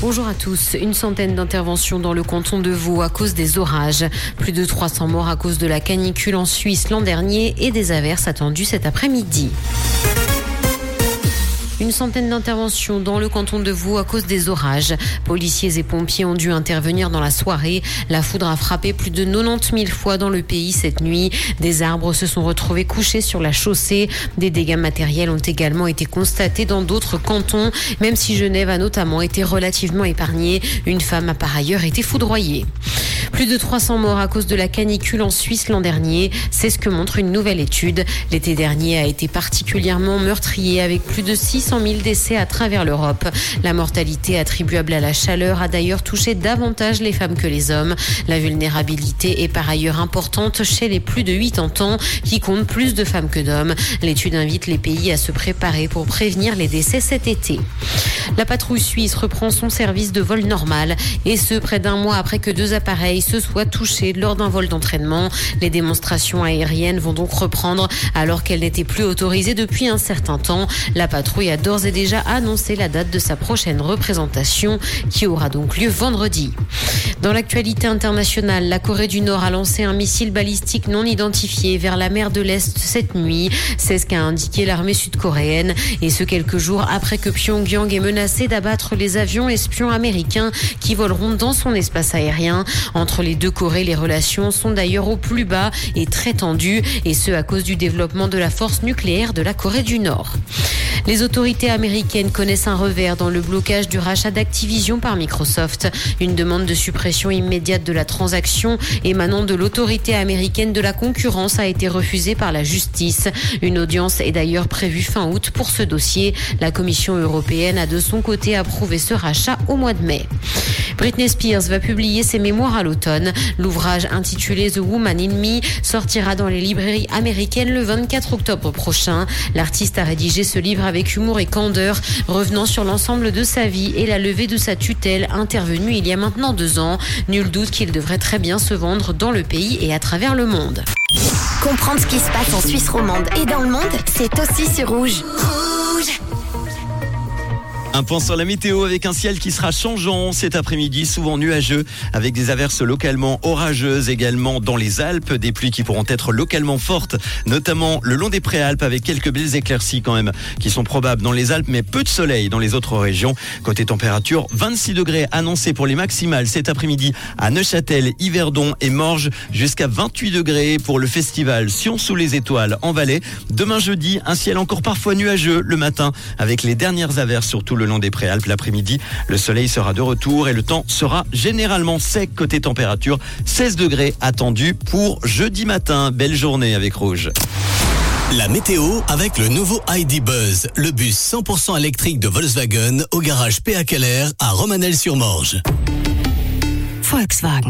Bonjour à tous. Une centaine d'interventions dans le canton de Vaud à cause des orages. Plus de 300 morts à cause de la canicule en Suisse l'an dernier et des averses attendues cet après-midi. Une centaine d'interventions dans le canton de Vaud à cause des orages. Policiers et pompiers ont dû intervenir dans la soirée. La foudre a frappé plus de 90 000 fois dans le pays cette nuit. Des arbres se sont retrouvés couchés sur la chaussée. Des dégâts matériels ont également été constatés dans d'autres cantons, même si Genève a notamment été relativement épargnée. Une femme a par ailleurs été foudroyée. Plus de 300 morts à cause de la canicule en Suisse l'an dernier. C'est ce que montre une nouvelle étude. L'été dernier a été particulièrement meurtrier avec plus de 600 000 décès à travers l'Europe. La mortalité attribuable à la chaleur a d'ailleurs touché davantage les femmes que les hommes. La vulnérabilité est par ailleurs importante chez les plus de 80 ans qui comptent plus de femmes que d'hommes. L'étude invite les pays à se préparer pour prévenir les décès cet été. La patrouille suisse reprend son service de vol normal et ce près d'un mois après que deux appareils se soient touchés lors d'un vol d'entraînement. Les démonstrations aériennes vont donc reprendre alors qu'elles n'étaient plus autorisées depuis un certain temps. La patrouille a d'ores et déjà annoncé la date de sa prochaine représentation qui aura donc lieu vendredi. Dans l'actualité internationale, la Corée du Nord a lancé un missile balistique non identifié vers la mer de l'Est cette nuit. C'est ce qu'a indiqué l'armée sud-coréenne et ce quelques jours après que Pyongyang ait menacé d'abattre les avions espions américains qui voleront dans son espace aérien. Les deux Corées, les relations sont d'ailleurs au plus bas et très tendues et ce à cause du développement de la force nucléaire de la Corée du Nord. Les autorités américaines connaissent un revers dans le blocage du rachat d'Activision par Microsoft. Une demande de suppression immédiate de la transaction émanant de l'autorité américaine de la concurrence a été refusée par la justice. Une audience est d'ailleurs prévue fin août pour ce dossier. La Commission européenne a de son côté approuvé ce rachat au mois de mai. Britney Spears va publier ses mémoires à l'automne. L'ouvrage intitulé The Woman in Me sortira dans les librairies américaines le 24 octobre prochain. L'artiste a rédigé ce livre avec humour et candeur, revenant sur l'ensemble de sa vie et la levée de sa tutelle intervenue il y a maintenant deux ans. Nul doute qu'il devrait très bien se vendre dans le pays et à travers le monde. Comprendre ce qui se passe en Suisse romande et dans le monde, c'est aussi sur Rouge. Un point sur la météo avec un ciel qui sera changeant cet après-midi, souvent nuageux, avec des averses localement orageuses également dans les Alpes, des pluies qui pourront être localement fortes, notamment le long des préalpes avec quelques belles éclaircies quand même qui sont probables dans les Alpes, mais peu de soleil dans les autres régions. Côté température, 26 degrés annoncés pour les maximales cet après-midi à Neuchâtel, Yverdon et Morges, jusqu'à 28 degrés pour le festival Sion sous les étoiles en Valais. Demain jeudi, un ciel encore parfois nuageux le matin avec les dernières averses surtout le long des préalpes l'après-midi. Le soleil sera de retour et le temps sera généralement sec côté température. 16 degrés attendus pour jeudi matin. Belle journée avec Rouge. La météo avec le nouveau ID Buzz, le bus 100% électrique de Volkswagen au garage PA Keller à Romanel-sur-Morge. Volkswagen.